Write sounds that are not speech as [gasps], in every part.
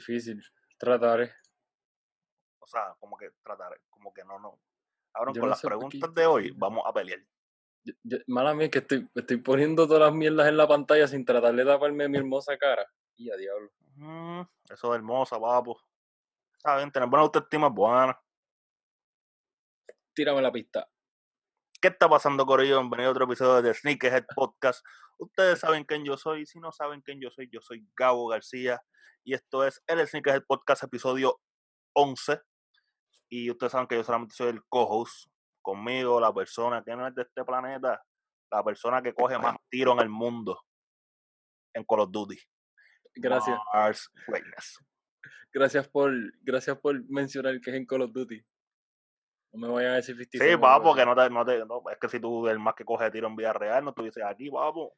Difícil. Trataré. O sea, como que tratar, como que no, no. Ahora Yo con no las preguntas de hoy vamos a pelear. Yo- mala mía que estoy, estoy poniendo todas las mierdas en la pantalla sin tratar de taparme mi hermosa cara. Y a diablo. Mm, eso es hermosa, papo. Está bien, tener buena autoestima es buena. Tírame la pista. ¿Qué está pasando, Corillo? Bienvenido a otro episodio de Sneakerhead Podcast. Ustedes saben quién yo soy. Si no saben quién yo soy, yo soy Gabo García. Y esto es el Sneakerhead Podcast, episodio 11. Y ustedes saben que yo solamente soy el co-host. Conmigo, la persona que no es de este planeta. La persona que coge más tiro en el mundo. En Call of Duty. Gracias. Mars. Gracias por, gracias por mencionar que es en Call of Duty. No me vayan a decir 57. Sí, papo, que así. no te, no te, no, es que si tú el más que coge tiro en vida real, no estuviese aquí, papo.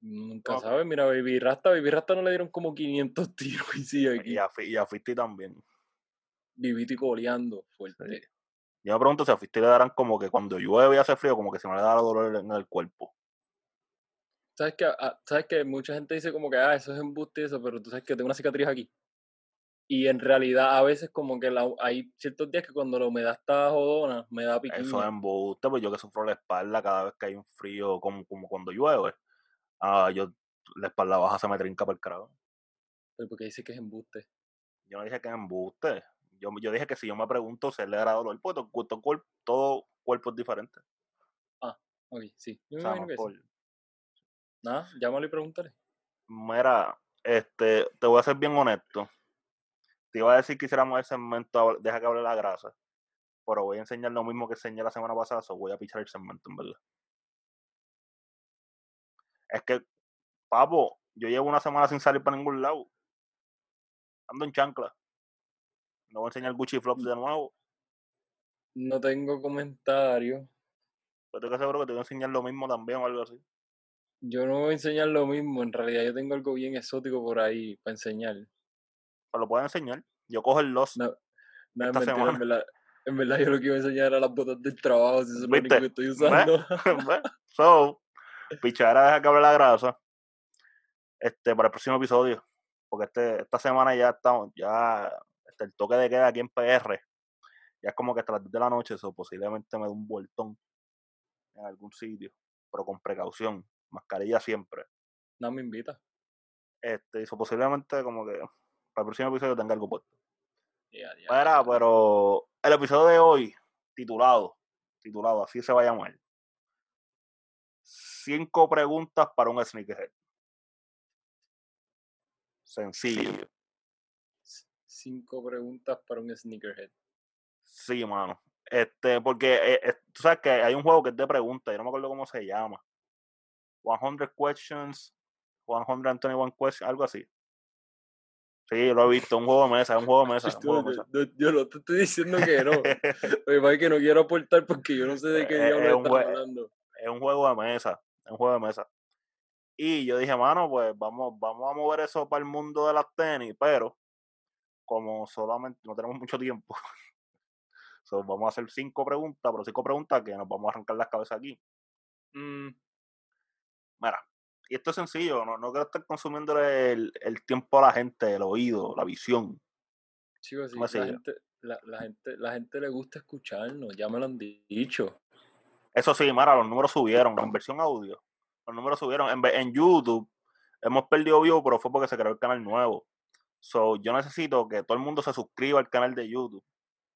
Nunca sabes. Mira, Baby Rasta, Baby Rasta no le dieron como 500 [laughs] tiros y sigue Y aquí. a, y a Fisti también. Vivito y coleando fuerte. Yo me pregunto si a Fisti le darán como que cuando llueve y hace frío, como que si no le da dolor en el cuerpo. ¿Sabes que, ¿Sabes que Mucha gente dice como que, ah, eso es embuste y eso, pero tú sabes que tengo una cicatriz aquí. Y en realidad a veces como que la, hay ciertos días que cuando la humedad está jodona, me da piquiña. Eso es embuste, pues yo que sufro la espalda cada vez que hay un frío, como, como cuando llueve. Ah, yo, la espalda baja se me trinca por el carajo. Pero porque dice que es embuste. Yo no dije que es embuste. Yo, yo dije que si yo me pregunto si le dará dolor, pues todo, todo, cuerp- todo cuerpo es diferente. Ok, sí. Yo O me sea, no que por-. Nada, llámalo y pregúntale. Mira, este, te voy a ser bien honesto. Te iba a decir que hiciéramos el segmento, hab- deja que hable la grasa, pero voy a enseñar lo mismo que enseñé la semana pasada, so voy a pichar el segmento, en verdad. Es que, papo, yo llevo una semana sin salir para ningún lado. Ando en chancla. No voy a enseñar Gucci Flops de nuevo. No tengo comentario. Pero estoy que seguro que te voy a enseñar lo mismo también o algo así. Yo no voy a enseñar lo mismo. En realidad yo tengo algo bien exótico por ahí para enseñar. Pero lo puedo enseñar. Yo cojo el Lost. No, no es Esta mentira, semana. en verdad. En verdad yo lo que iba a enseñar era las botas del trabajo, si eso es lo único que estoy usando. [laughs] ¿Ves? so, pichadera deja que hable la grasa. Este, para el próximo episodio. Porque este, esta semana ya estamos, ya este, el toque de queda aquí en PR. Ya es como que hasta las 10 de la noche, eso posiblemente me dé un vueltón en algún sitio. Pero con precaución. Mascarilla siempre. no me invita. Este, eso posiblemente como que para el próximo episodio tenga algo puesto. Mira, ya. pero el episodio de hoy, titulado, titulado, así se va a llamar. Cinco preguntas para un sneakerhead. Sencillo. Cinco preguntas para un sneakerhead. Sí, mano. Este, porque eh, eh, tú sabes que hay un juego que es de preguntas, yo no me acuerdo cómo se llama. 100 questions, 121 questions, algo así. Sí, yo lo he visto, un juego de mesa, es un juego de mesa. es un Tú, juego de yo, mesa. yo- yo no te estoy diciendo que no. [laughs] Lo que que no quiero aportar porque yo no sé de qué diablo es un estás hablando. es un juego de mesa, es un juego de mesa. Y yo dije, mano, pues vamos, vamos a mover eso para el mundo de las tenis, pero como solamente no tenemos mucho tiempo, [laughs] so, vamos a hacer cinco preguntas, pero cinco preguntas que nos vamos a arrancar las cabezas aquí. Mm, Mira, y esto es sencillo, no, no quiero estar consumiendo el, el tiempo a la gente, el oído, la visión. chicos, sí, ¿Cómo se la, gente, la, la gente, la gente le gusta escucharnos, ya me lo han dicho. Eso sí, mira, los números subieron, en versión audio, los números subieron. En, en YouTube hemos perdido view, pero fue porque se creó el canal nuevo. So, yo necesito que todo el mundo se suscriba al canal de YouTube,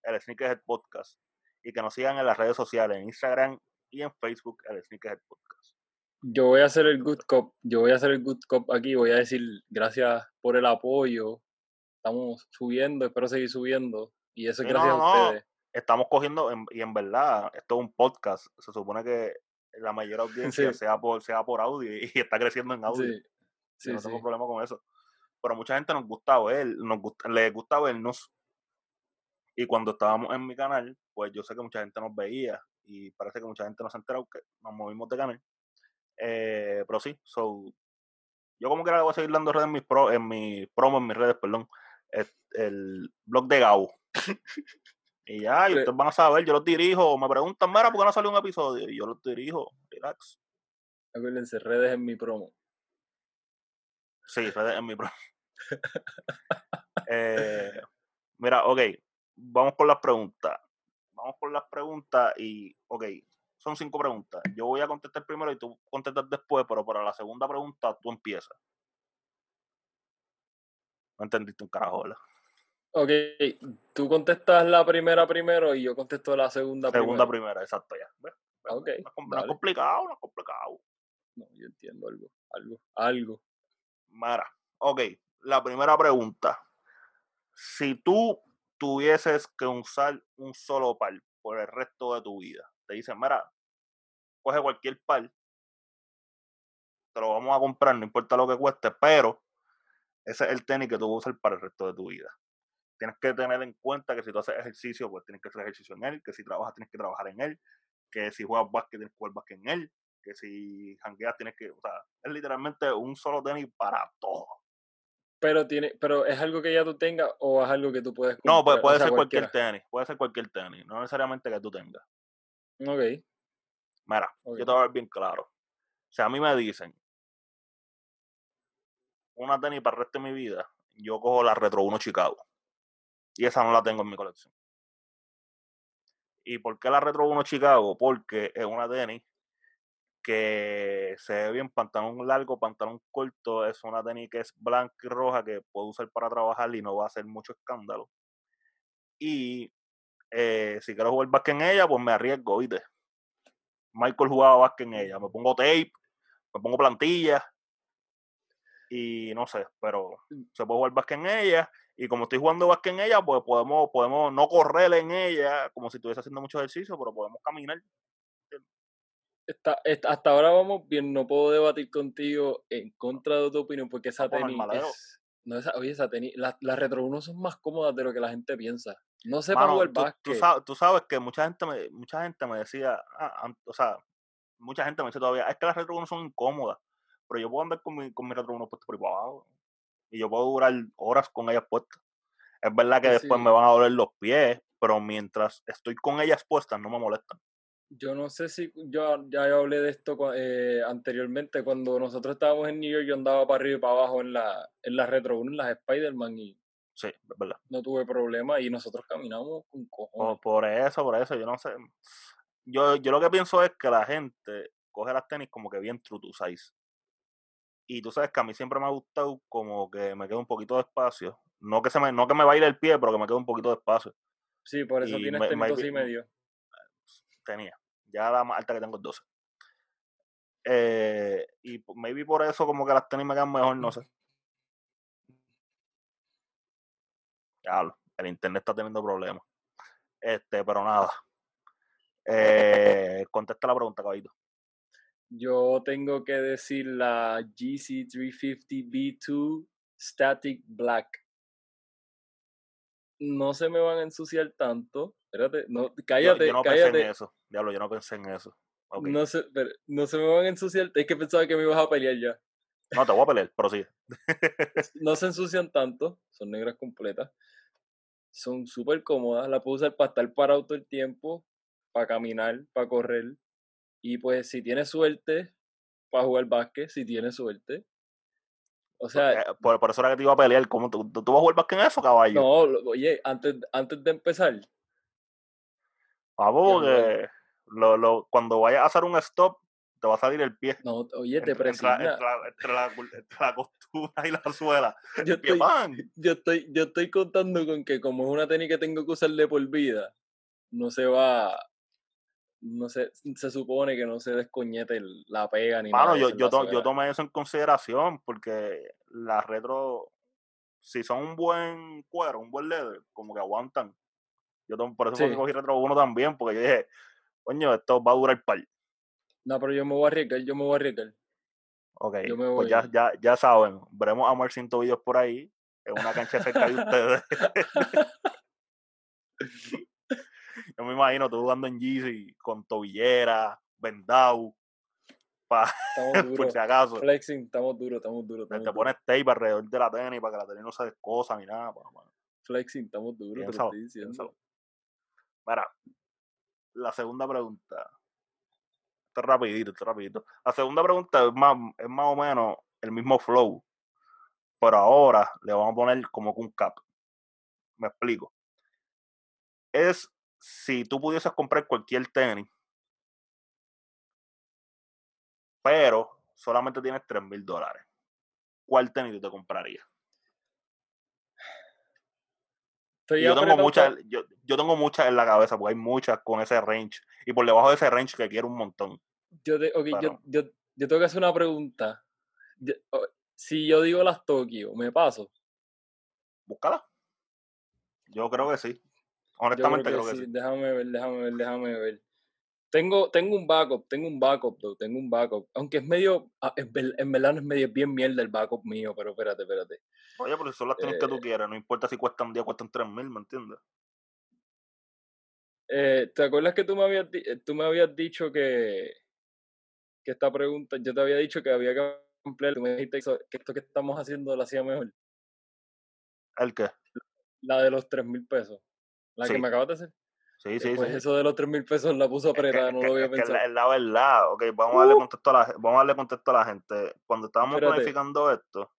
el Sneakerhead Podcast, y que nos sigan en las redes sociales, en Instagram y en Facebook, el Sneakerhead Podcast. Yo voy a hacer el good cop, yo voy a hacer el good cop aquí, voy a decir gracias por el apoyo. Estamos subiendo, espero seguir subiendo. Y eso es Sí, gracias no, a no, ustedes. Estamos cogiendo, en- y en verdad, esto es un podcast, se supone que la mayor [laughs] audiencia Sí. sea, por, sea por audio y, está creciendo en audio. Sí, no tengo problema con eso. Pero mucha gente nos gusta ver, nos gusta, les gusta vernos. Y cuando estábamos en mi canal, pues yo sé que mucha gente nos veía y parece que mucha gente no se ha enterado que nos movimos de canal. Eh, pero sí, so, yo como quiera le voy a seguir dando redes en mis, pro, en mi promo, en mis redes, perdón, el, el blog de Gabo. y ya, y ustedes van a saber, yo los dirijo, me preguntan, mira, ¿por qué no salió un episodio? Y yo los dirijo, relax. Acuérdense, redes en mi promo. Sí, fue en mi pro. [laughs] eh, mira, ok, vamos con las preguntas. Vamos con las preguntas y, ok, son cinco preguntas. Yo voy a contestar primero y tú contestas después, pero para la segunda pregunta tú empiezas. No entendiste un carajo, ¿verdad? Ok, tú contestas la primera primero y yo contesto la segunda, Segunda primero. primera, exacto, ya. ¿Ves? ¿Ves? Ok, No es, complicado, no es complicado. No, yo entiendo algo, algo, algo. Mira, ok, la primera pregunta. Si tú tuvieses que usar un solo par por el resto de tu vida, te dicen, mira, coge cualquier par, te lo vamos a comprar, no importa lo que cueste, pero ese es el tenis que tú vas a usar para el resto de tu vida. Tienes que tener en cuenta que si tú haces ejercicio, pues tienes que hacer ejercicio en él, que si trabajas tienes que trabajar en él, que si juegas básquet tienes que jugar básquet en él, que si jangueas tienes que, o sea, es literalmente un solo tenis para todo. Pero tiene, pero es algo que ya tú tengas o es algo que tú puedes No, puede, comprar? O puede sea, ser cualquier tenis, puede ser cualquier tenis, no necesariamente que tú tengas. Ok, Mira, Ok. yo te voy a ver bien claro. Si a mí me dicen una tenis para el resto de mi vida, yo cojo la Retro 1 Chicago. Y esa no la tengo en mi colección. ¿Y por qué la Retro 1 Chicago? Porque es una tenis que se ve bien pantalón largo, pantalón corto. Es una tenis que es blanca y roja que puedo usar para trabajar y no va a hacer mucho escándalo. Y eh, si quiero jugar básquet en ella, pues me arriesgo, ¿viste? Michael jugaba básquet en ella. Me pongo tape, me pongo plantilla y no sé, pero se puede jugar básquet en ella. Y como estoy jugando básquet en ella, pues podemos, podemos no correr en ella como si estuviese haciendo mucho ejercicio, pero podemos caminar. Está- está- hasta ahora vamos bien, no puedo debatir contigo en contra de tu opinión porque esa tenis es... No, esa, oye, esa tenis, las las Retro 1 son más cómodas de lo que la gente piensa. No sé para jugar tú básquet. sabes, tú sabes que mucha gente me, mucha gente me decía, ah, o sea, mucha gente me dice todavía, es que las Retro 1 son incómodas, pero yo puedo andar con mi, con mi Retro 1 puesto por abajo, y yo puedo durar horas con ellas puestas. Es verdad que Sí, después sí. me van a doler los pies, pero mientras estoy con ellas puestas no me molestan. Yo no sé si yo ya yo hablé de esto eh, anteriormente. Cuando nosotros estábamos en New York, yo andaba para arriba y para abajo en la, en la Retro 1, en las Spider-Man, y Sí, verdad. no tuve problema. Y nosotros caminamos con cojones. Por, por eso, por eso, yo no sé. Yo, yo lo que pienso es que la gente coge las tenis como que bien true to size. Y tú sabes que a mí siempre me ha gustado como que me quede un poquito de espacio. No que se me, no que me baile el pie, pero que me quede un poquito de espacio. Sí, por eso y tienes tenis y medio. Tenía. Ya la más alta que tengo es 12. Eh, y maybe por eso como que las tenis me quedan mejor, no sé. Diablo, el internet está teniendo problemas. Este, pero nada. Eh, contesta la pregunta, caballito. Yo tengo que decir la GC350B2 Static Black. No se me van a ensuciar tanto. Espérate, no, cállate, yo no pensé en eso. Diablo, yo no pensé en eso. No se, pero no se me van a ensuciar. Es que pensaba que me ibas a pelear ya. No, te voy a pelear, pero sí. No se ensucian tanto. Son negras completas. Son súper cómodas. La puedo usar para estar parado todo el tiempo. Para caminar, para correr. Y pues si tienes suerte, para jugar básquet, si tienes suerte. O sea, Eh, por, por eso era que te iba a pelear. ¿Cómo tú, tú, vas a jugar básquet en eso, caballo? no, oye, antes, antes de empezar, Vamos, Ya, porque lo, lo, cuando vayas a hacer un stop, te va a salir el pie. no, oye, te Entre, entre la, presigna. entre la- entre la cul- entre la costura y la suela. [laughs] Yo pie, estoy, yo estoy, yo estoy contando con que como es una tenis que tengo que usar de por vida, no se va, no se, se supone que no se descoñete la pega ni Mano, nada. yo, yo, to- yo tomé eso en consideración porque las retro, si son un buen cuero, un buen leather, como que aguantan. Yo por eso Sí. cogí retro 1 también, porque yo dije, coño, esto va a durar par. No, pero yo me voy a arriesgar, yo me voy a arriesgar. Ok, Yo me pues ya, voy. ya, ya saben, veremos a Marcin Tobillos por ahí, en una cancha cerca de ustedes. [laughs] Yo me imagino tú jugando en Yeezy con tobillera, vendado, pa, Estamos [laughs] por si acaso. Flexing, estamos duros, estamos duros. Te, Estamos te duros. pones tape alrededor de la tenis para que la tenis no se descosa ni nada. pa- pa- Flexing, estamos duros, te lo Piénsalo, estoy diciendo. piénsalo. Mira, la segunda pregunta. Esto es rapidito, esto es rapidito. La segunda pregunta es más, es más o menos el mismo flow. pero ahora le vamos a poner como que un cap. Me explico. Es si tú pudieses comprar cualquier tenis, pero solamente tienes 3 mil dólares, ¿cuál tenis tú te comprarías? Yo tengo muchas, yo, yo, tengo muchas en la cabeza, porque hay muchas con ese range. Y por debajo de ese range que quiero un montón. Yo, te, okay, yo, yo, yo, tengo que hacer una pregunta. si yo digo las Tokio, ¿me paso? Búscala. Yo creo que sí. Honestamente creo que, sí. Déjame ver, déjame ver, déjame ver. Tengo, tengo un backup, tengo un backup, tengo un backup. Aunque es medio, ah, en verdad no es medio bien mierda el backup mío, pero espérate, espérate. Oye, pero son las tenis que tú eh quieras, no importa si cuestan un día, cuestan 3 mil, ¿me entiendes? Eh, ¿Te acuerdas que tú me habías, tú me habías dicho que, que esta pregunta, yo te había dicho que había que cumplir, tú me dijiste que esto que estamos haciendo lo hacía mejor? ¿El qué? La de los 3 mil pesos. La que me acabas de hacer. Sí, sí, pues eso de los 3 mil pesos la puso apretada, no lo voy a pensar. Es la, verdad, ok, vamos a darle uh. contexto a la, vamos a darle contexto a la gente. Cuando estábamos planificando esto,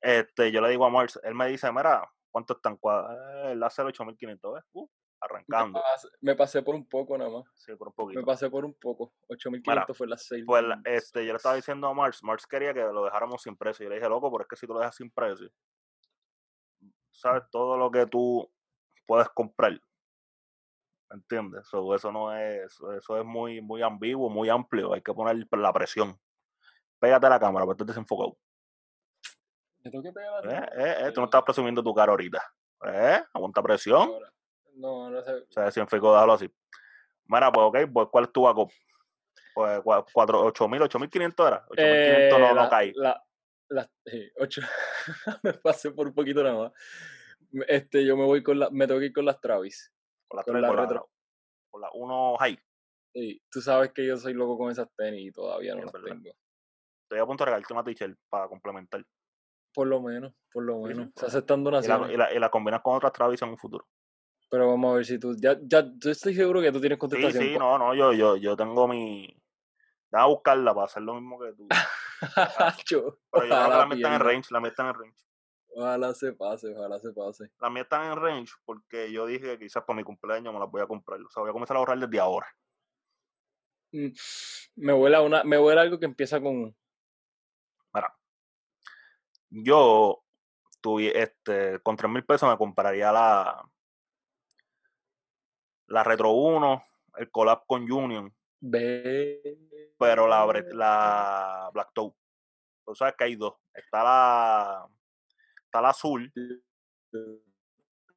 este, yo le digo a Mars, él me dice, mira, ¿cuánto están? Eh, él hace 8500, Uh, arrancando. Me pasé, por un poco nada más. Sí, por un poquito. Me pasé por un poco. 8500 fue las 6. Pues este, yo le estaba diciendo a Mars, Mars quería que lo dejáramos sin precio. Yo le dije, loco, pero es que si tú lo dejas sin precio, sabes todo lo que tú puedes comprar. ¿Entiendes? eso no es, eso es muy, muy ambiguo, muy amplio. Hay que poner la presión. Pégate a la cámara, pero estás desenfocado. tengo que pegar la eh, eh, eh, tú no estás presumiendo tu cara ahorita. ¿Eh? Aguanta presión. No, no sé. Se desenfocó, déjalo así. Mira, pues ok, pues ¿cuál es tu backup? Pues 4, 8.000, 8.500 era. 8.500 eh, no, no cae. La, la, 8, [laughs] me pasé por un poquito nada más. Este, yo me voy con la, me tengo que ir con las Travis. Con la, con la, retro. Con la 1 high. Sí, tú sabes que yo soy loco con esas tenis y todavía no las tengo. Estoy a punto de regalarte una t-shirt para complementar. Por lo menos, por lo menos. Se aceptan donaciones. Y la, y, la, combinas con otras Travis en un futuro. Pero vamos a ver si tú. Ya, ya, yo estoy seguro que tú tienes contestación. Sí, sí, no, no, yo, yo, yo tengo mi. Déjame buscarla para hacer lo mismo que tú. [laughs] Pero yo creo que la está en range, la está en range. Ojalá se pase, ojalá se pase. La mía está en range porque yo dije que quizás para mi cumpleaños me las voy a comprar. O sea, voy a comenzar a ahorrar desde ahora. Mm, me huele una, me huele algo que empieza con. Mira, yo tuve, este, con 3 mil pesos me compraría la, la Retro 1, el collab con Union. Pero la, la Black Toe. O sea, que hay dos. Está la está la azul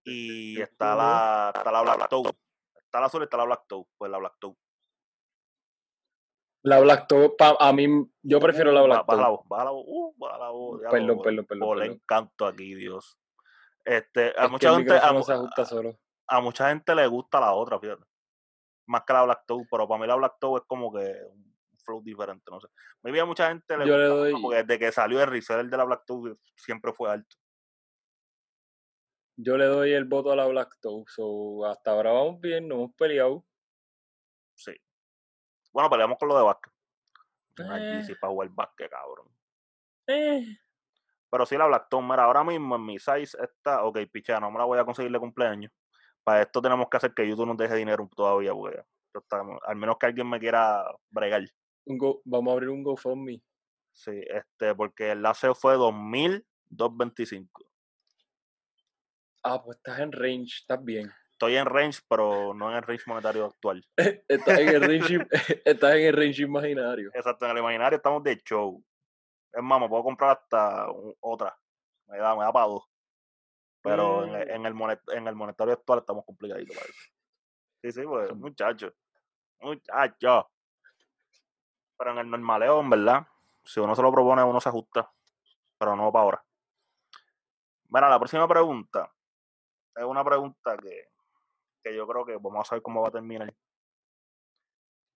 y está la, está la Black Toe. Está la azul y está la Black Toe. Pues la Black Toe. La Black Toe, a mí, yo prefiero la Black Toe. Baja la voz, baja la voz, uh, baja la voz. Perdón, perdón, perdón. le encanto aquí, Dios. Este, a mucha gente. A, a, mucha gente le gusta la otra, fíjate. Más que la Black Toe, pero para mí la Black Toe es como que un flow diferente, no sé. Me a mucha gente le gusta, porque desde que salió el reseller de la Black Toe siempre fue alto yo le doy el voto a la Black Toe. So, hasta ahora vamos bien, no hemos peleado. Sí. Bueno, peleamos con lo de básquet. Eh. sí para jugar básquet, cabrón. Eh. Pero sí, la Black Toe, mira, ahora mismo en mi size está. Ok, picha, no me la voy a conseguir de cumpleaños. Para esto tenemos que hacer que YouTube nos deje dinero todavía, porque al menos que alguien me quiera bregar. vamos a abrir un GoFundMe. Sí, este, porque el láser fue 2225. Ah, pues estás en range, estás bien. Estoy en range, pero no en el range monetario actual. [laughs] estás, en el range, [laughs] estás en el range imaginario. Exacto, en el imaginario estamos de show. Es más, me puedo comprar hasta otra. Me da, me da para dos. Pero en, el, mm. en el monetario actual estamos complicaditos, parece. Sí, sí, pues, muchacho. Muchacho. Pero en el normaleo, en verdad, si uno se lo propone, uno se ajusta. Pero no para ahora. Bueno, la próxima pregunta es una pregunta que, que yo creo que vamos a saber cómo va a terminar.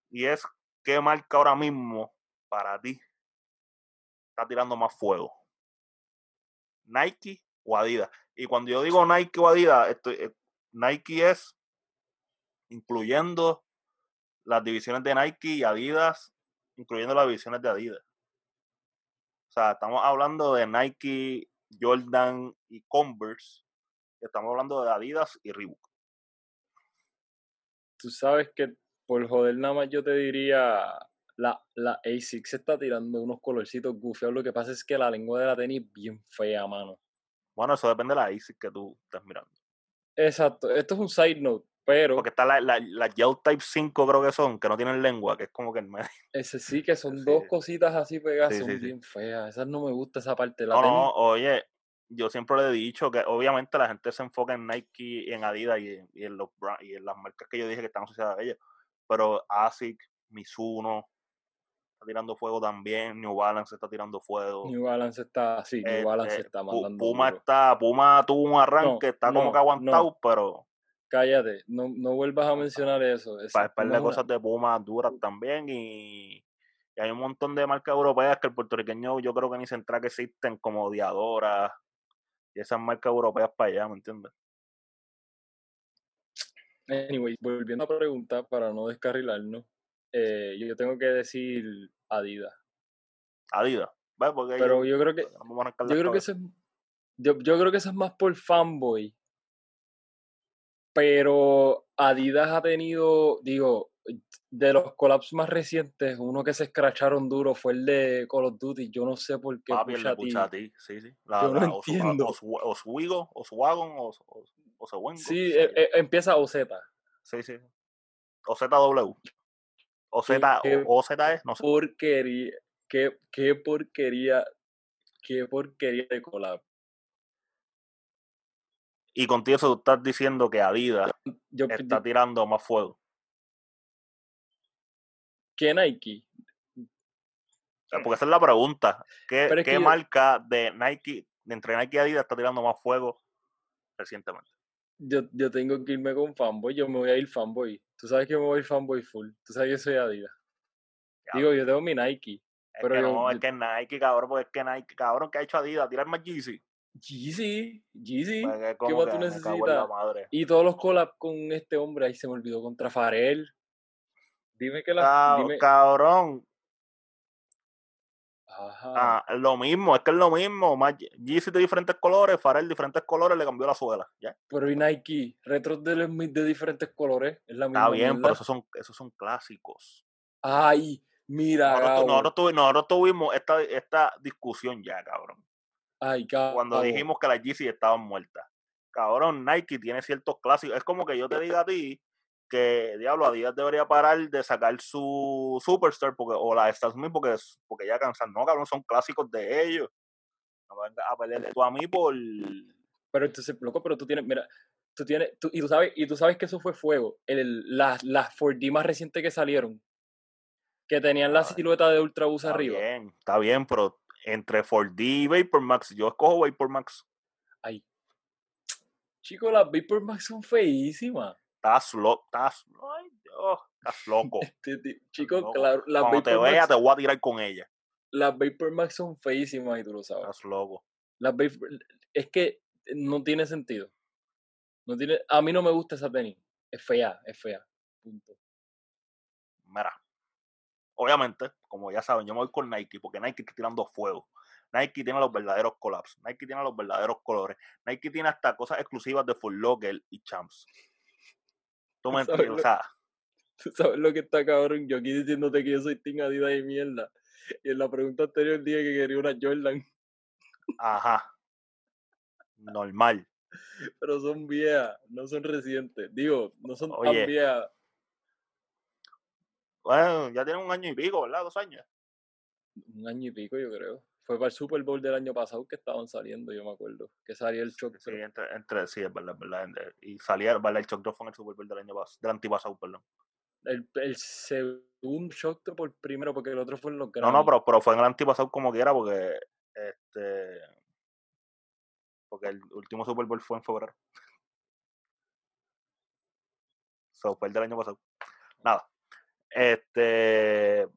Y es, ¿qué marca ahora mismo para ti está tirando más fuego? ¿Nike o Adidas? Y cuando yo digo Nike o Adidas, estoy, eh, Nike es incluyendo las divisiones de Nike y Adidas, incluyendo las divisiones de Adidas. O sea, estamos hablando de Nike, Jordan y Converse. Estamos hablando de Adidas y Reebok. Tú sabes que por joder nada más yo te diría la, la ASICS se está tirando unos colorcitos goofy. Lo que pasa es que la lengua de la tenis bien fea, mano. Bueno, eso depende de la ASIC que tú estés mirando. Exacto. Esto es un side note, pero... Porque está la, la, la Gel Type 5 creo que son, que no tienen lengua, que es como que el medio. Ese sí, que son [laughs] dos cositas así pegadas, Sí, son sí. bien feas. Esas no me gusta esa parte. La No, tenis, no, oye, yo siempre le he dicho que obviamente la gente se enfoca en Nike y en Adidas y en, y en los bra- y en las marcas que yo dije que están asociadas a ellas. Pero ASIC, Mizuno, está tirando fuego también, New Balance está tirando fuego. New Balance está así, New Balance este, está mandando Puma duro. está, Puma tuvo un arranque, está como no, que aguantado, pero Cállate, no, no vuelvas a mencionar eso. Ese para par de es cosas de Puma duras también y, y hay un montón de marcas europeas que el puertorriqueño yo creo que ni se entera que existen como Diadora y esas marcas europeas para allá, ¿me entiendes? Anyway, volviendo a la pregunta, para no descarrilarnos, eh, yo tengo que decir Adidas. Adidas, ¿ves? Porque Pero yo, yo creo que, yo creo que eso es, yo, yo creo que eso es más por fanboy. Pero Adidas ha tenido, digo, de los collabs más recientes, uno que se escracharon duro fue el de Call of Duty. Yo no sé por qué Papi, el de Puchati, sí, sí. La, Yo no la entiendo. Oswego, Oswagon, Os- Os- Osewengo, Sí, eh, eh, empieza OZ. sí, sí. OZW. OZ, Qué o OZE, no sé. Porquería, qué, qué porquería, qué porquería de collab. Y contigo eso tú estás diciendo que Adidas Yo, está tirando más fuego. ¿Qué Nike? Porque esa es la pregunta. ¿Qué, que yo- marca de Nike, entre Nike y Adidas, está tirando más fuego recientemente? Yo, yo tengo que irme con fanboy, yo me voy a ir fanboy. Tú sabes que me voy a ir fanboy full. Tú sabes que soy Adidas. Ya, Digo, yo tengo mi Nike. es pero que yo- no, es yo- que Nike, cabrón, porque es que Nike, cabrón, que ha hecho Adidas? Tirar más Yeezy. Yeezy, Yeezy. Pues es ¿Qué más tú necesitas? Y todos los collabs con este hombre, ahí se me olvidó, contra Farel. Dime que la... Ca- Dime... Cabrón, Ajá. Ah, lo mismo, es que es lo mismo. Más Yeezy de diferentes colores, Farel de diferentes colores, le cambió la suela. ¿ya? Pero y Nike, retros de, mi- de diferentes colores, es la misma Está bien, mierda. pero esos son, esos son clásicos. Ay, mira, Nosotros, tu- nosotros tuvi- nosotros tuvimos esta, esta discusión ya, cabrón. Ay, Gabo. Cuando dijimos que las Yeezy estaban muertas. Cabrón, Nike tiene ciertos clásicos. Es como que yo te diga a ti que, diablo, Adidas debería parar de sacar su Superstar porque, o la Stan Smith porque, porque ya cansan. No, cabrón, son clásicos de ellos. No vengas a pelear tú a mí por... Pero entonces, loco, pero tú tienes, mira, tú tienes, tú- y tú sabes, y tú sabes que eso fue fuego. El, las, las 4D más recientes que salieron, que tenían la silueta de Ultra Boost Está arriba. bien, está bien, pero entre 4D y Vapor Max, yo escojo Vapor Max. Ay. Chicos, las Vapor Max son feísimas. Estás loco, estás, ay Dios, estás loco. Este Chicos, loco. claro, las Cuando te vea, Max, te voy a tirar con ella. las Vapor Max son feísimas y tú lo sabes. Estás loco. Las Vapor, es que no tiene sentido. No tiene, a mí no me gusta esa tenis. Es fea, es fea. Punto. Mira, obviamente, como ya saben, yo me voy con Nike porque Nike está tirando fuego. Nike tiene los verdaderos collabs. Nike tiene los verdaderos colores. Nike tiene hasta cosas exclusivas de Full Locker y Champs. Tú me ¿Sabes entiendes, o lo- sea, ¿Tú sabes lo que está cabrón? Yo aquí diciéndote que yo soy Team Adidas y mierda. Y en la pregunta anterior dije que quería una Jordan, ajá. Normal. pero son viejas, no son recientes. Digo, no son Oye. tan viejas. Bueno, ya tienen un año y pico, ¿verdad? Dos años. Un año y pico, yo creo. Fue para el Super Bowl del año pasado que estaban saliendo, yo me acuerdo. Que salía el shock. Sí, entre, entre, sí, es verdad, es verdad. entre- Y salía, ¿verdad? El Shock Drop fue en el Super Bowl del año pasado, del antipasado, perdón. El, el segundo shock drop por primero, porque el otro fue en los No, no, Grammy. pero, pero fue en el antipasado como quiera, porque este porque el último Super Bowl fue en febrero. So, fue el del año pasado. Nada. Este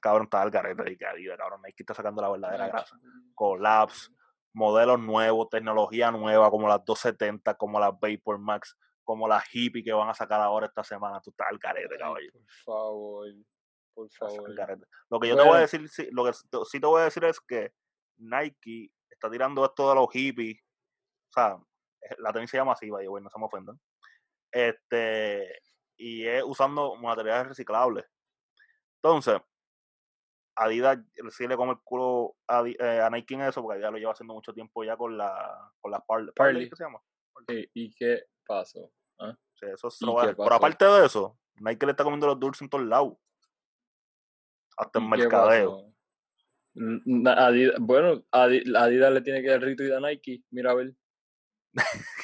cabrón está al garete y que cabrón, Nike está sacando la verdadera grasa. Collabs, modelos nuevos, tecnología nueva, como las 270, como las Vapor Max, como las hippie que van a sacar ahora esta semana. Tú estás al garete, caballo. por favor, por favor. Lo que yo te voy a decir, sí, lo que sí te voy a decir es que Nike está tirando esto de los hippies. O sea, la tenis se llama así, vaya, bueno, no se me ofendan. Este, y es usando materiales reciclables. Entonces, Adidas sí le come el culo a, eh, a, Nike en eso, porque Adidas lo lleva haciendo mucho tiempo ya con la con las Parley. Parley. ¿Qué se llama? Sí, ¿Y qué pasó? ¿Ah? Sí, eso es ¿Y robar. qué Pero aparte de eso, Nike le está comiendo los dulces en todos lados. Hasta en ¿Y qué mercadeo. Adidas- bueno, Adi- Adidas le tiene que dar rito y a Nike. Mira a ver. [laughs]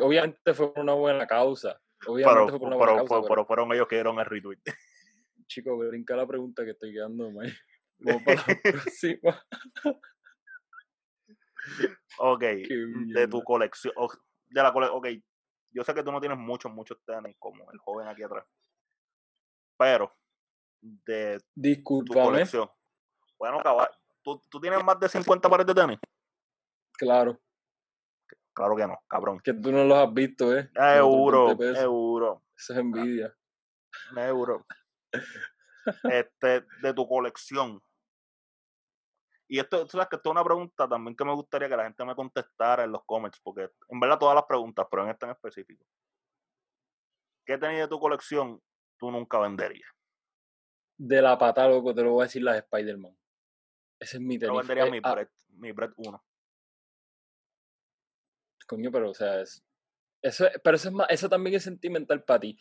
Obviamente fue por una buena causa. Obviamente Pero, fue por una pero, buena causa. pero fueron ellos que dieron el retweet. Chico, brinca la pregunta que estoy quedando mal. [laughs] Vamos para la [laughs] próxima. Ok, [laughs] de tu colección. De la cole- ok, yo sé que tú no tienes muchos, muchos tenis como el joven aquí atrás. Pero, de tu Discúlpame. colección. Bueno, cabal, ¿tú, ¿tú tienes más de 50 pares de tenis? Claro, Claro que no, cabrón. que tú no los has visto, ¿eh? Con otros Euro, 20 pesos. euro, Eso es envidia. euro. Este, de tu colección. Y esto, tú sabes que esto es una pregunta también que me gustaría que la gente me contestara en los comments, porque en verdad todas las preguntas, pero en esta en específico. ¿Qué tenis de tu colección tú nunca venderías? De la pata, loco, te lo voy a decir las Spider-Man. Ese es mi Yo tenis. vendería Eh, mi ah, Bread, mi Bread 1. coño, pero o sea, es, eso, es- pero eso, es más, eso también es sentimental para ti.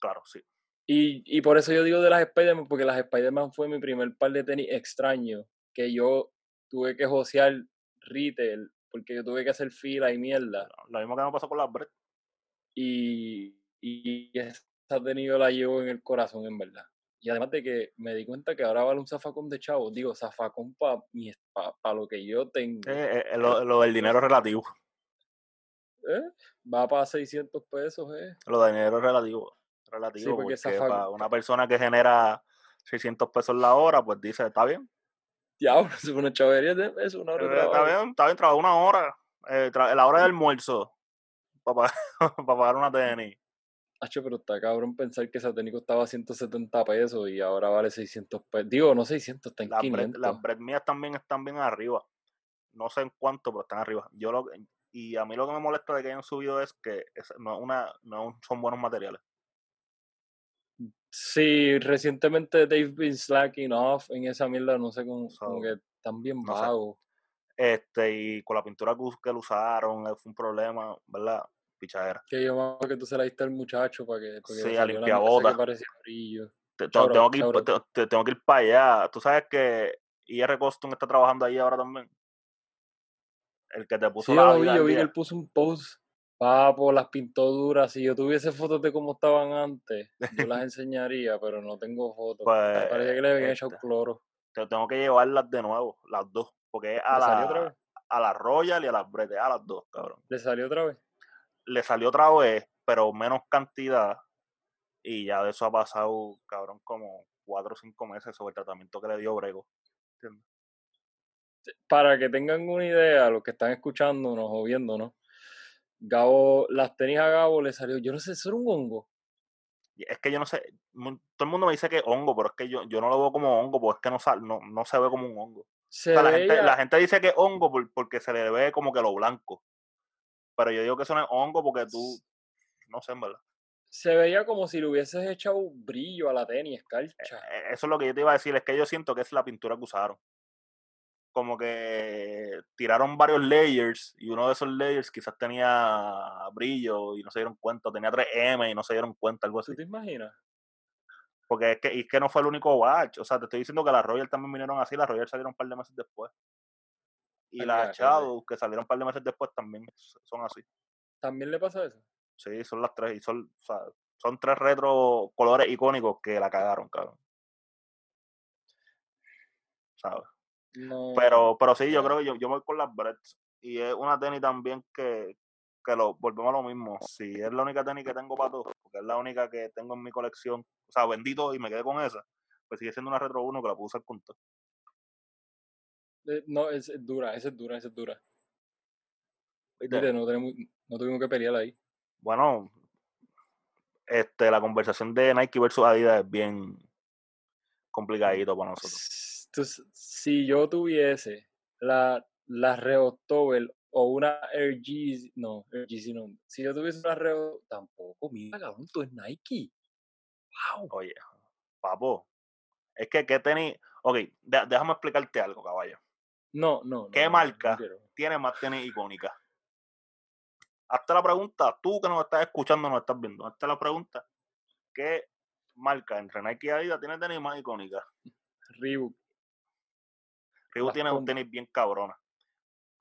Claro, sí. Y, y por eso yo digo de las Spider-Man, porque las Spider-Man fue mi primer par de tenis extraño, que yo tuve que josear retail, porque yo tuve que hacer fila y mierda. Lo mismo que me pasó con las Bread. Y, y esa tenis yo la llevo en el corazón, en verdad. Y además de que me di cuenta que ahora vale un zafacón de chavo. Digo, zafacón para pa, lo que yo tengo. Eh, eh, lo, lo del dinero relativo. ¿eh? Va para 600 pesos, ¿eh? Lo del dinero relativo. Relativo, porque para una persona que genera 600 pesos la hora, pues dice, está bien. Diablo, [laughs] es una chavería de eso, una hora de Eh, Está trabajo. bien, está bien, trabajo una hora. Eh, tra- la hora de almuerzo. Para [laughs] pagar una tenis. Hacho, pero está cabrón pensar que esa tenis costaba 170 pesos y ahora vale 600 pesos. Digo, no 600, está en Las bread, 500. las bread mías también están bien arriba. No sé en cuánto, pero están arriba. Yo lo, y a mí lo que me molesta de que hayan subido es que es- no, es una, no son buenos materiales. Sí, recientemente they've been slacking off en esa mierda, no sé, como So, que están bien no vagos. Este, y con la pintura que, lo usaron, eh, fue un problema, ¿verdad? Pichadera. Que yo me acuerdo que tú se la diste al muchacho para que, para Sí, a limpiabotas. Te- tengo, que ir, te- te- tengo que ir para allá. Tú sabes que IR Costum está trabajando ahí ahora también. El que te puso Sí, la yo vi, yo vi que él puso un post. Papo, las pintó duras. Si yo tuviese fotos de cómo estaban antes, yo las [laughs] enseñaría, pero no tengo fotos. Pues, Parecía que le habían echado este, cloro. te tengo que llevarlas de nuevo, las dos. Porque a ¿Le salió otra la, vez? a la Royal y a las Brete, a las dos, cabrón. ¿Le salió otra vez? Le salió otra vez, pero menos cantidad. Y ya de eso ha pasado, cabrón, como cuatro o cinco meses sobre el tratamiento que le dio Brego. ¿entiendes? Para que tengan una idea, los que están escuchándonos o viéndonos, Gabo, las tenis a Gabo le salió, yo no sé, ¿eso era un hongo? Es que yo no sé, todo el mundo me dice que es hongo, pero es que yo, yo no lo veo como hongo, porque es que no, sal- no, no se ve como un hongo. Se O sea, la, gente, la gente dice que es hongo por- porque se le ve como que lo blanco. Pero yo digo que eso no es hongo porque tú, no sé, en verdad. se veía como si le hubieses echado brillo a la tenis, escarcha. Eh, Eso es lo que yo te iba a decir, es que yo siento que es la pintura que usaron. Como que tiraron varios layers y uno de esos layers quizás tenía brillo y no se dieron cuenta, tenía 3M y no se dieron cuenta, algo así. ¿Tú te imaginas? Porque es que, y es que no fue el único batch. O sea, te estoy diciendo que las Royal también vinieron así, las Royal salieron un par de meses después. Y Ay, las Shadow, que salieron un par de meses después, también son así. ¿También le pasa eso? Sí, son las tres. Y son, o sea, son tres retro colores icónicos que la cagaron, cabrón. ¿Sabes? No. Pero, pero sí, yo creo que yo, yo me voy con las Breads. Y es una tenis también que, que lo volvemos a lo mismo. Si es la única tenis que tengo para todos, porque es la única que tengo en mi colección, o sea, bendito y me quedé con esa, pues sigue siendo una Retro 1 que la puedo usar con todo. Eh, No, es, es dura, esa es dura, esa es dura. Mire, no, tenemos, no tuvimos que pelear ahí. Bueno, este, la conversación de Nike versus Adidas es bien complicadito para nosotros. Entonces, si yo tuviese la, la Reo Towel o una Yeezy, no, Yeezy no. Si yo tuviese una Reo, tampoco, mira, cabrón, tú es Nike. Wow. Oye, papo, es que, ¿qué tenis? Ok, de- déjame explicarte algo, caballo. No, no. ¿Qué no, marca? Tiene más tenis icónicas. Hazte la pregunta, tú que nos estás escuchando, nos estás viendo, hazte la pregunta, ¿qué marca entre Nike y Adidas tiene tenis más icónicas? Reebok. Las tiene un tenis bien cabrona,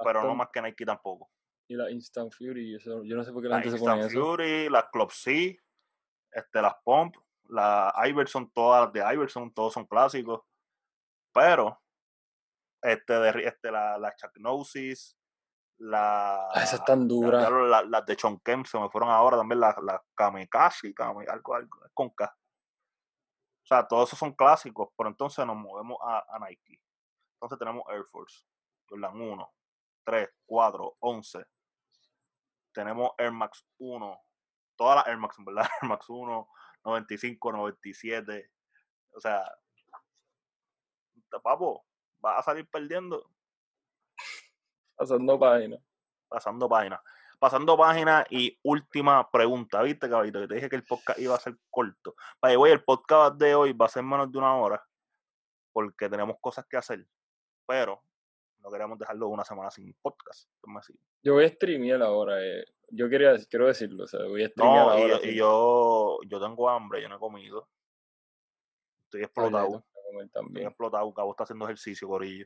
pero no más que Nike tampoco. Y la Instant Fury, eso, yo no sé por qué la Las gente se pone Instant eso. Fury, las Club C, este, las Pump, las Iverson, todas las de Iverson, todos son clásicos. Pero, este, de, este la, la Chuck Gnosis, la, Ah, esas están duras. la- las de Chon Kemp se me fueron ahora también, las la Kamikaze, Kame- algo, algo, con K. O sea, todos esos son clásicos, pero entonces nos movemos a, a Nike. Entonces tenemos Air Force, Jordan 1, 3, 4, 11. Tenemos Air Max 1, todas las Air Max, verdad, [laughs] Air Max 1, 95, 97. O sea, papo, vas a salir perdiendo Pasando página. pasando página. Pasando página y última pregunta, ¿viste, caballito? Que te dije que el podcast iba a ser corto. Vaya, voy, el podcast de hoy va a ser menos de una hora porque tenemos cosas que hacer, pero no queremos dejarlo una semana sin podcast. Yo voy a streamear ahora. Eh. Yo quería, quiero decirlo, o sea, voy a streamear No, ahora. y sí. yo, yo tengo hambre, yo no he comido. Estoy ya explotado. Estoy explotado. Cabo está haciendo ejercicio, gorillo.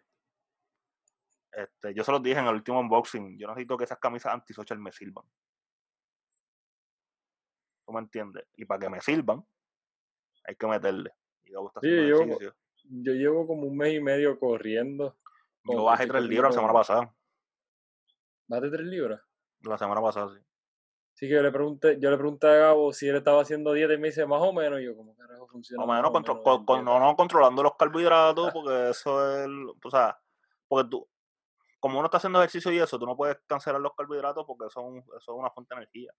Este, yo se los dije en el último unboxing. Yo necesito que esas camisas anti-social me sirvan. ¿Tú me entiendes? Y para que me sirvan, hay que meterle. Y Gabo está Sí, haciendo yo- ejercicio. Yo llevo como un mes y medio corriendo. Yo como bajé tres libras la semana como- pasada. De tres libras. La semana pasada, sí. Así que yo le pregunté, yo le pregunté a Gabo si él estaba haciendo dieta y me dice más o menos. Y yo, ¿cómo carajo funciona? Más o menos, contro- con- con- no, no, controlando los carbohidratos, porque eso es. O sea, porque tú. Como uno está haciendo ejercicio y eso, tú no puedes cancelar los carbohidratos porque eso es, un- eso es una fuente de energía.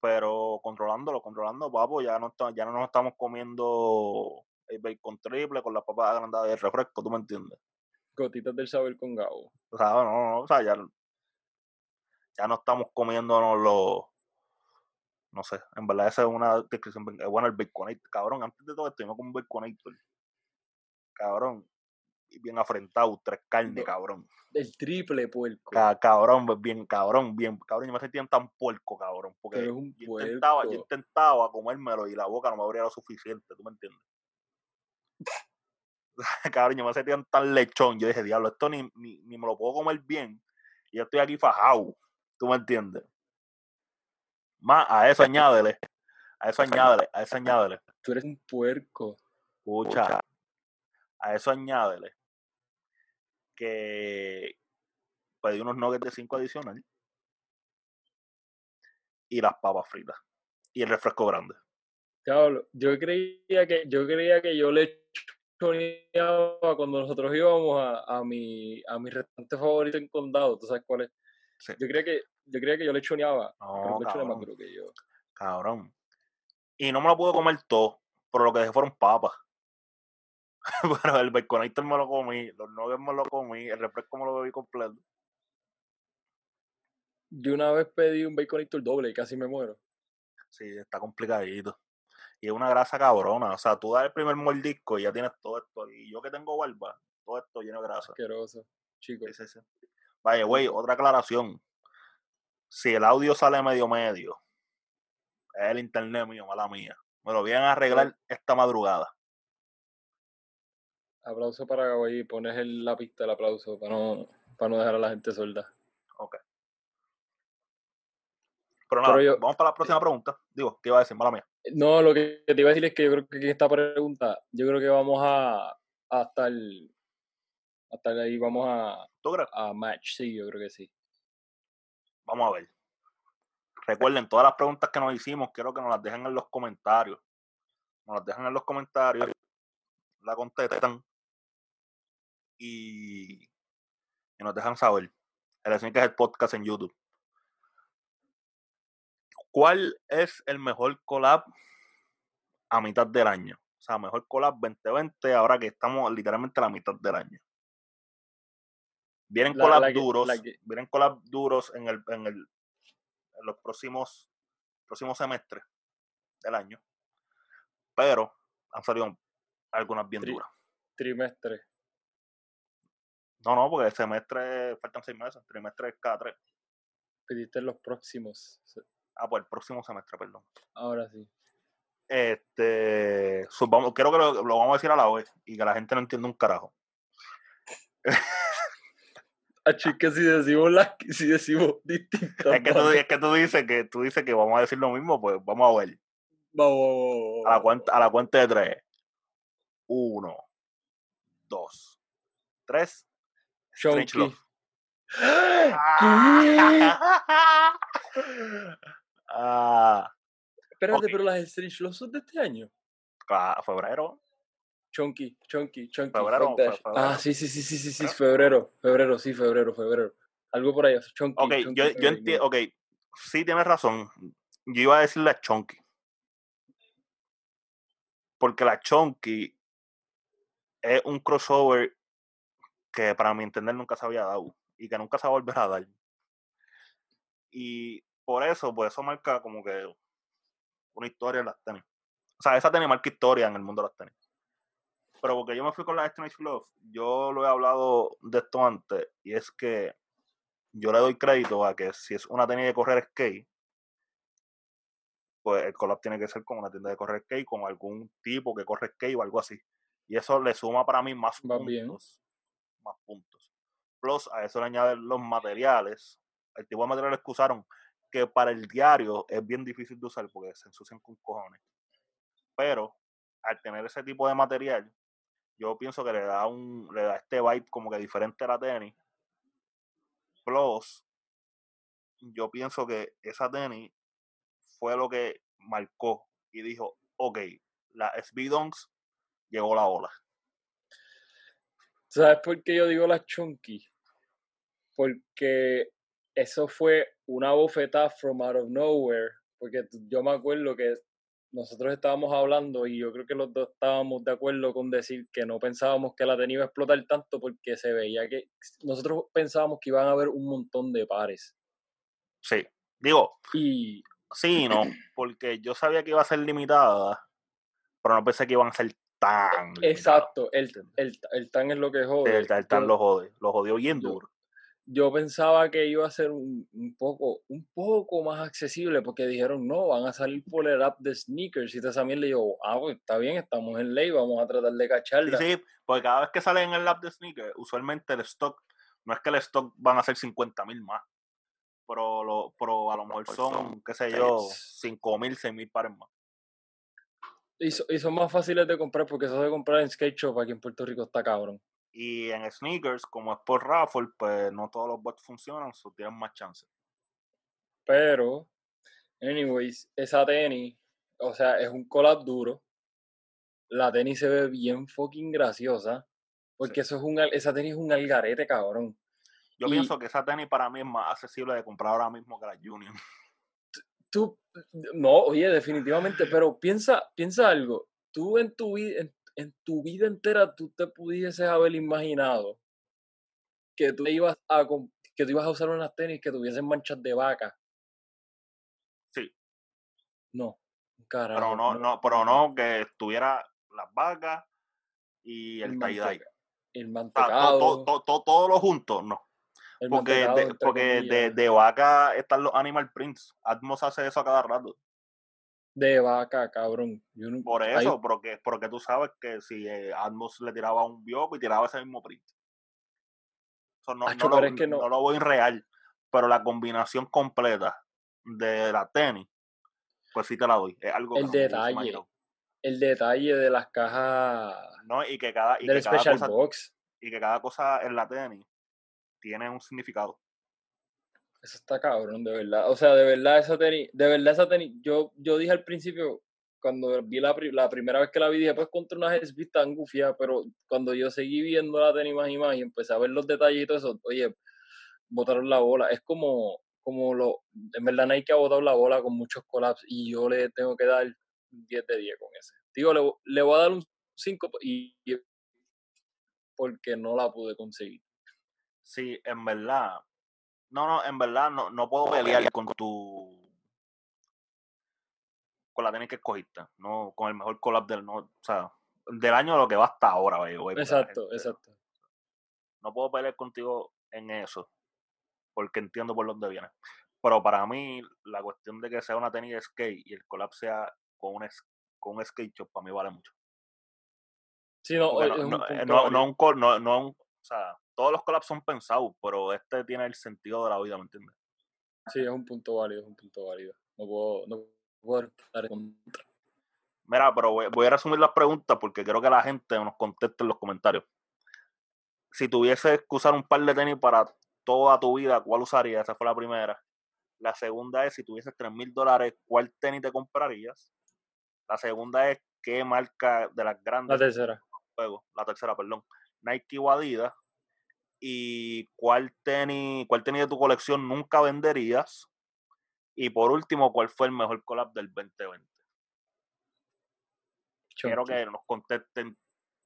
Pero controlándolo, controlando, papo, ya no, está- ya no nos estamos comiendo el bacon triple con las papas agrandadas de refresco, ¿tú me entiendes? Gotitas del saber con Gabo. O sea, no, no, o sea, ya, ya no estamos comiéndonos los. No sé, en verdad esa es una descripción. Es bueno el baconator. Cabrón, antes de todo esto, yo me como un baconator. Cabrón, y bien afrentado, tres carnes, No. cabrón. El triple puerco. Ca- cabrón, pues, bien, cabrón, bien, cabrón. Yo me sentía tan puerco, cabrón. Porque yo intentaba, yo intentaba comérmelo y la boca no me abría lo suficiente, ¿tú me entiendes? [laughs] cabrón, yo me sentía tan lechón. Yo dije, diablo, esto ni, ni, ni me lo puedo comer bien. Y yo estoy aquí fajado, ¿tú me entiendes? Más a eso añádele, a eso añádele, a eso añádele. Tú eres un puerco. Escucha, a eso añádele que pedí unos nuggets de 5 adicionales y las papas fritas y el refresco grande. Diablo, yo creía que, yo creía que yo le choneaba cuando nosotros íbamos a, a mi, a mi restaurante favorito en condado, ¿tú sabes cuál es? Sí. Yo creía que, yo creía que yo le choneaba, No, pero chonea más cabrón. duro que yo. Cabrón. Y no me lo pude comer todo, pero lo que dejé fueron papas. [laughs] pero el baconator me lo comí, los nuggets me lo comí, el refresco me lo bebí completo. Yo una vez pedí un baconito doble y casi me muero. Sí, está complicadito. Y es una grasa cabrona. O sea, tú das el primer mordisco y ya tienes todo esto. Y yo que tengo barba, todo esto lleno de grasa. Asqueroso, chico. Sí, sí, sí. Vaya, güey, otra aclaración. Si el audio sale medio medio, es el internet mío, mala mía. Me lo vienen a arreglar esta madrugada. Aplauso para Gabo ahí, pones el, la pista del aplauso para no, para no dejar a la gente sorda. Pero nada, Pero yo- vamos para la próxima pregunta. Digo, ¿qué iba a decir? Mala mía. No, lo que te iba a decir es que yo creo que en esta pregunta, yo creo que vamos a, a estar, a estar ahí, vamos a, ¿Tú crees? a match, sí, yo creo que sí. Vamos a ver. Recuerden, todas las preguntas que nos hicimos, quiero que nos las dejen en los comentarios. Nos las dejan en los comentarios, la contestan y, y nos dejan saber. El Sneak es el podcast en YouTube. ¿Cuál es el mejor collab a mitad del año? O sea, mejor collab 2020, ahora que estamos literalmente a la mitad del año. Vienen La- collabs la que- duros, la que- vienen collabs duros en el, en el en los próximos próximos semestres del año. Pero han salido algunas bien Tri- duras. Trimestre. No, no, porque el semestre faltan seis meses, trimestre es cada tres. Pediste los próximos. Ah, pues el próximo semestre, perdón. Ahora sí. Este, so, vamos- creo que lo, lo vamos a decir a la vez y que la gente no entienda un carajo. [laughs] Ah, que si decimos la, si decimos distintas. Es que, tú, es que tú dices que tú dices que vamos a decir lo mismo, pues vamos a ver. Vamos, A la cuenta, a la cuenta de tres. Uno, dos, tres. Strange. Love. [gasps] [laughs] Ah, Espérate, Ok. pero las Strange Love son de este año. ah, febrero. Chonky, Chonky, Chonky. Febrero, shit. febrero. Ah, sí, sí, sí, sí, sí, sí, ¿Febrero? febrero, sí, febrero, febrero. Algo por ahí, Chonky. Ok, Chonky, yo, yo entiendo. Ok, sí tienes razón. Yo iba a decir la Chonky. Porque la Chonky es un crossover que para mi entender nunca se había dado y que nunca se va a volver a dar. Y por eso, pues eso marca como que una historia en las tenis. O sea, esa tenis marca historia en el mundo de las tenis. Pero porque yo me fui con la Strange Love, yo lo he hablado de esto antes, y es que yo le doy crédito a que si es una tenis de correr skate, pues el collab tiene que ser con una tienda de correr skate, con algún tipo que corre skate o algo así. Y eso le suma para mí más Va puntos. bien. Más puntos. Plus, a eso le añaden los materiales. El tipo de materiales que usaron, que para el diario es bien difícil de usar porque se ensucian con cojones. Pero al tener ese tipo de material, yo pienso que le da un, le da este vibe como que diferente a la tenis. Plus, yo pienso que esa tenis fue lo que marcó y dijo, ok, la SB Dunks llegó la ola. ¿Sabes por qué yo digo las Chonky? Porque eso fue una bofetada from out of nowhere. Porque yo me acuerdo que nosotros estábamos hablando y yo creo que los dos estábamos de acuerdo con decir que no pensábamos que la tenía iba a explotar tanto porque se veía que nosotros pensábamos que iban a haber un montón de pares. Sí, digo, Y sí no, [clears throat] porque yo sabía que iba a ser limitada, pero no pensé que iban a ser tan exacto, el, el, el tan es lo que jode. el Yo- lo jode, lo jodió bien duro. Yo pensaba que iba a ser un, un poco un poco más accesible porque dijeron no, van a salir por el app de sneakers y también le digo, ah, pues está bien, estamos en ley, vamos a tratar de cacharla. sí, porque cada vez que sale en el lab de sneaker, usualmente el stock, no es que el stock van a ser 50 mil más, pero, lo, pero a lo mejor son, qué sé yo, seis. 5 mil, 6 mil pares más. Y son más fáciles de comprar porque eso de comprar en skate shop aquí en Puerto Rico está cabrón. Y en sneakers, como es por raffle, pues no todos los bots funcionan, so tienen más chances. Pero, anyways, esa tenis, o sea, es un collab duro. La tenis se ve bien fucking graciosa. Porque eso es un, esa tenis es un algarete, cabrón. Yo Y- pienso que esa tenis para mí es más accesible de comprar ahora mismo que la Union. Tú, no, oye, definitivamente, pero piensa, piensa algo. Tú en tu vida, en, en tu vida entera, tú te pudieses haber imaginado que tú ibas a que tú ibas a usar unas tenis que tuviesen manchas de vaca. Sí. No, carajo. Pero no, no, pero no que estuviera las vacas y el El tie-dye. El mantecado. todo, todo, todo, todo lo junto, no. el Porque, de, porque de vaca están los animal prints. Atmos hace eso a cada rato. De vaca, cabrón. Yo no- Por eso, porque, porque tú sabes que si eh, Atmos le tiraba un bioco y tiraba ese mismo print. Eso no, Acho, no, pero lo, es que no- no lo voy en real. Pero la combinación completa de la tenis, pues sí te la doy. Es algo El detalle. el detalle de las cajas ¿no? Y que cada, y del que cada Special cosa, Box. y que cada cosa en la tenis tiene un significado. Eso está cabrón, de verdad. O sea, de verdad esa tenis, de verdad esa tenis, yo, yo dije al principio, cuando vi la, la primera vez que la vi, dije, pues contra unas SB tan gufiadas, pero cuando yo seguí viendo la tenis más y más y empecé a ver los detalles y eso, oye, botaron la bola. Es como, como lo, en verdad Nike ha botado la bola con muchos collabs y yo le tengo que dar 10 de 10 con ese. Digo, le, le voy a dar un 5 y, y- porque no la pude conseguir. Sí, en verdad. No, no, en verdad no, no puedo pelear con tu. con la tenis que escogiste. No, con el mejor collab del. No, o sea, del año lo que va hasta ahora, güey. Exacto, exacto. No puedo pelear contigo en eso. Porque entiendo por dónde viene. Pero para mí, la cuestión de que sea una tenis de skate y el collab sea con un, con un skate shop, para mí vale mucho. Sí, no, es no, un no, eh, no, no un no, no un- o sea, todos los collabs son pensados, pero este tiene el sentido de la vida, ¿me entiendes? Sí, es un punto válido, es un punto válido. No puedo, no puedo estar en contra. Mira, pero voy, voy a resumir las preguntas porque quiero que la gente nos conteste en los comentarios. Si tuvieses que usar un par de tenis para toda tu vida, ¿cuál usarías? Esa fue la primera. La segunda es, si tuvieses 3 mil dólares, ¿cuál tenis te comprarías? La segunda es, ¿qué marca de las La grandes tercera. juego? La tercera, perdón. Nike o Adidas. ¿Y cuál tenis, cuál tenis de tu colección nunca venderías? Y por último, ¿cuál fue el mejor collab del 2020? quiero que nos contesten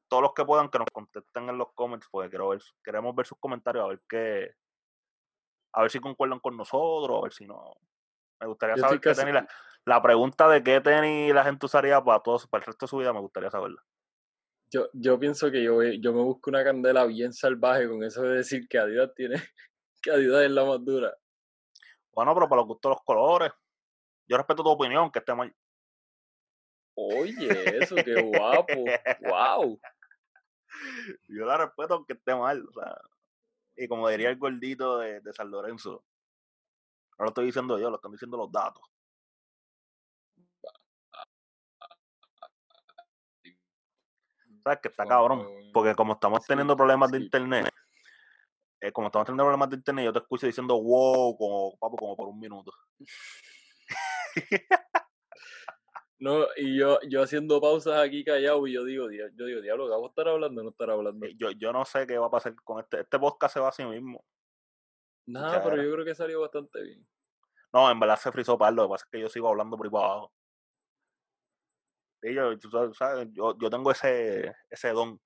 todos los que puedan que nos contesten en los comments porque quiero ver, queremos ver sus comentarios a ver qué a ver si concuerdan con nosotros a ver si no me gustaría Yo saber qué casi- tenis la, la pregunta de qué tenis la gente usaría para todos para el resto de su vida me gustaría saberla Yo, yo pienso que yo, yo me busco una candela bien salvaje con eso de decir que Adidas tiene, [laughs] que Adidas es la más dura. bueno pero para los gustos de los colores yo respeto tu opinión que esté mal Oye, eso, qué [laughs] guapo. Wow. yo la respeto aunque esté mal o sea, y como diría el gordito de, de San Lorenzo no lo estoy diciendo yo lo están diciendo los datos sabes que está cabrón Porque como estamos teniendo problemas de internet, eh, como estamos teniendo problemas de internet, yo te escucho diciendo wow, como, papo, como por un minuto. No, y yo, yo haciendo pausas aquí callado y yo digo, yo digo, diablo, ¿Gabo estará hablando o no estará hablando? Eh, Yo, yo no sé qué va a pasar con este. Este podcast se va a sí mismo. Nada, pero yo creo que salió bastante bien. No, en verdad se frizó para lo que pasa es que yo sigo hablando por ahí para abajo. Sí, yo, tú sabes, yo, yo tengo ese, ese don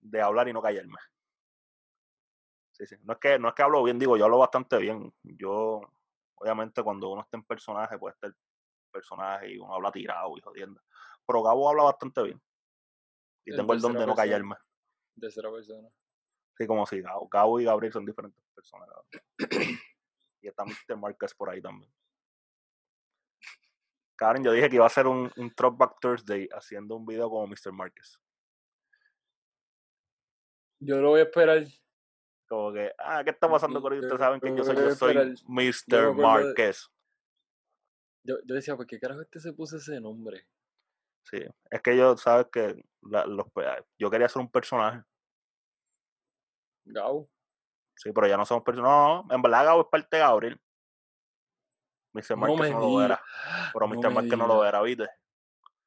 de hablar y no callarme. Sí, sí. No es que, no es que hablo bien, digo, yo hablo bastante bien. Yo, obviamente, cuando uno está en personaje, puede estar personaje y uno habla tirado y jodiendo. Pero Gabo habla bastante bien. Y En tengo el don de no persona. callarme. Tercera persona. Sí, como si Gabo, Gabo y Gabriel son diferentes personas. y está Mr. Marquez por ahí también. Karen, yo dije que iba a hacer un, un Throwback Thursday haciendo un video como Mr. Marquez. Yo lo voy a esperar. Como que, ah, ¿qué está pasando con ellos? Ustedes saben que yo soy, Yo soy Mr. Marquez. Yo, yo decía, ¿por qué carajo este se puso ese nombre? Sí, es que yo, sabes que la- los, pe- yo quería ser un personaje. Gabo. Sí, pero ya no somos personajes. No, en verdad Gabo es parte de Gabriel. Mr. No Marquez me no, lo era. Pero No Mr. me Marquez no lo era, ¿viste?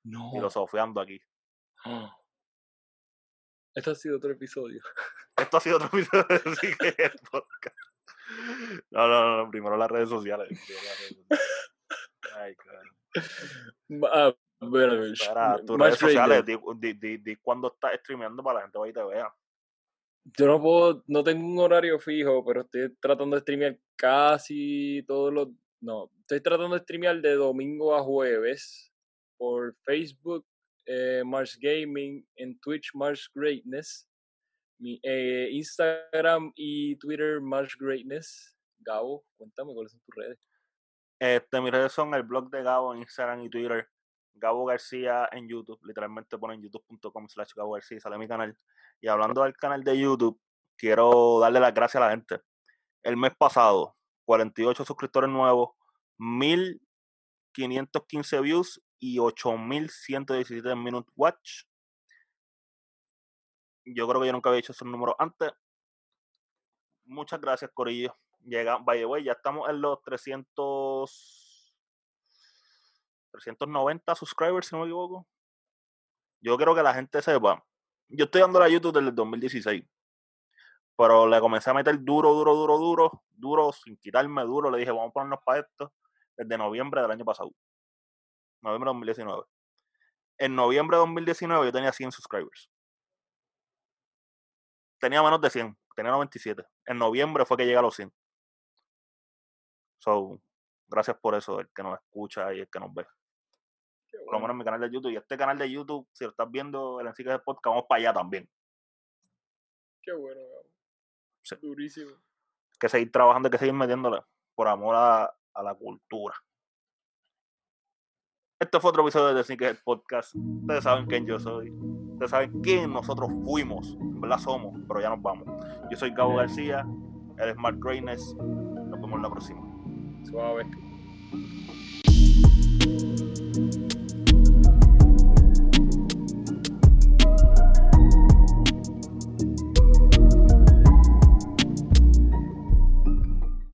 No. Y lo sofiando aquí. Ah. Este ha sido otro episodio. [laughs] Esto ha sido otro episodio de Así que el podcast. No, no, no, primero las redes sociales. primero las redes sociales. Ay, claro. Ah, bueno, Espera, tus Match redes sociales, di, di, di, di cuándo estás streameando para la gente vaya y te vea. Yo no puedo, no tengo un horario fijo, pero estoy tratando de streamear casi todos los. No, estoy tratando de streamear de domingo a jueves por Facebook, eh, Mars Gaming, en Twitch, Mars Greatness, eh, Instagram y Twitter, Mars Greatness. Gabo, cuéntame cuáles son tus redes. Este, mis redes son el blog de Gabo en Instagram y Twitter. Gabo García en YouTube. Literalmente ponen youtube.com slash Gabo García sale mi canal. Y hablando del canal de YouTube, quiero darle las gracias a la gente. El mes pasado, 48 suscriptores nuevos, 1515 views y 8117 minute watch. Yo creo que yo nunca había hecho esos números antes. Muchas gracias, Corillo. Llega, by the way, ya estamos en los 300 390 subscribers, si no me equivoco. Yo quiero que la gente sepa. Yo estoy dando a YouTube desde el 2016. Pero le comencé a meter duro, duro, duro, duro, duro, sin quitarme duro. Le dije, vamos a ponernos para esto desde noviembre del año pasado. Noviembre de 2019. En noviembre de 2019 yo tenía 100 subscribers. Tenía menos de 100. tenía 97. En noviembre fue que llega a los 100. So, gracias por eso, el que nos escucha y el que nos ve. Qué Por lo bueno. menos en mi canal de YouTube. Y este canal de YouTube, si lo estás viendo, el Encique de Podcast, vamos para allá también. Qué bueno. Sí. Durísimo. Hay que seguir trabajando, hay que seguir metiéndole por amor a, a la cultura. Este fue otro episodio de Sneakerhead Podcast. Ustedes saben quién yo soy. Ustedes saben quién nosotros fuimos. En verdad somos, pero ya nos vamos. Yo soy Gabo García. Él es Mark Reines. Nos vemos en la próxima. Suave.